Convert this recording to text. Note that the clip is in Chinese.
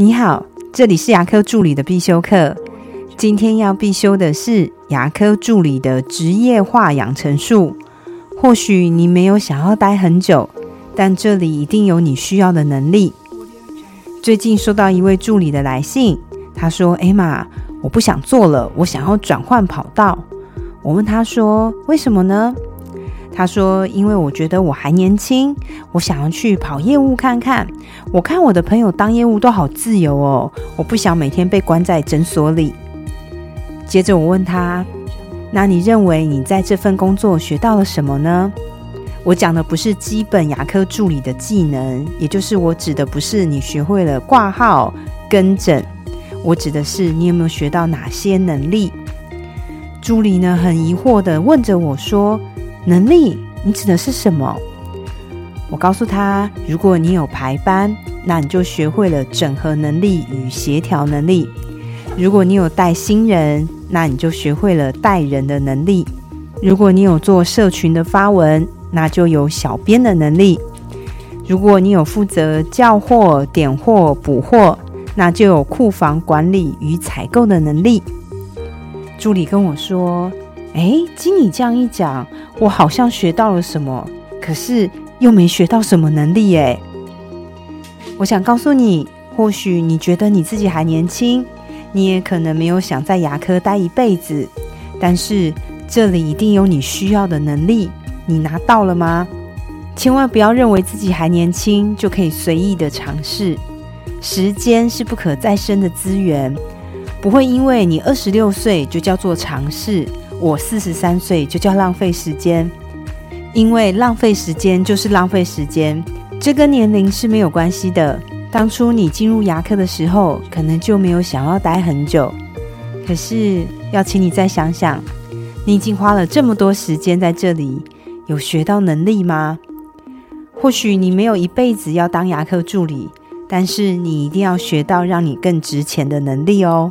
你好，这里是牙科助理的必修课。今天要必修的是牙科助理的职业化养成术。或许你没有想要待很久，但这里一定有你需要的能力。最近收到一位助理的来信，他说：“艾玛，我不想做了，我想要转换跑道。”我问他说：“为什么呢？”他说：“因为我觉得我还年轻，我想要去跑业务看看。我看我的朋友当业务都好自由哦，我不想每天被关在诊所里。”接着我问他：“那你认为你在这份工作学到了什么呢？”我讲的不是基本牙科助理的技能，也就是我指的不是你学会了挂号跟诊，我指的是你有没有学到哪些能力。助理呢很疑惑的问着我说。能力，你指的是什么？我告诉他，如果你有排班，那你就学会了整合能力与协调能力；如果你有带新人，那你就学会了带人的能力；如果你有做社群的发文，那就有小编的能力；如果你有负责叫货、点货、补货，那就有库房管理与采购的能力。助理跟我说。哎，经你这样一讲，我好像学到了什么，可是又没学到什么能力诶。我想告诉你，或许你觉得你自己还年轻，你也可能没有想在牙科待一辈子，但是这里一定有你需要的能力，你拿到了吗？千万不要认为自己还年轻就可以随意的尝试，时间是不可再生的资源，不会因为你二十六岁就叫做尝试。我四十三岁就叫浪费时间，因为浪费时间就是浪费时间，这跟年龄是没有关系的。当初你进入牙科的时候，可能就没有想要待很久。可是要请你再想想，你已经花了这么多时间在这里，有学到能力吗？或许你没有一辈子要当牙科助理，但是你一定要学到让你更值钱的能力哦。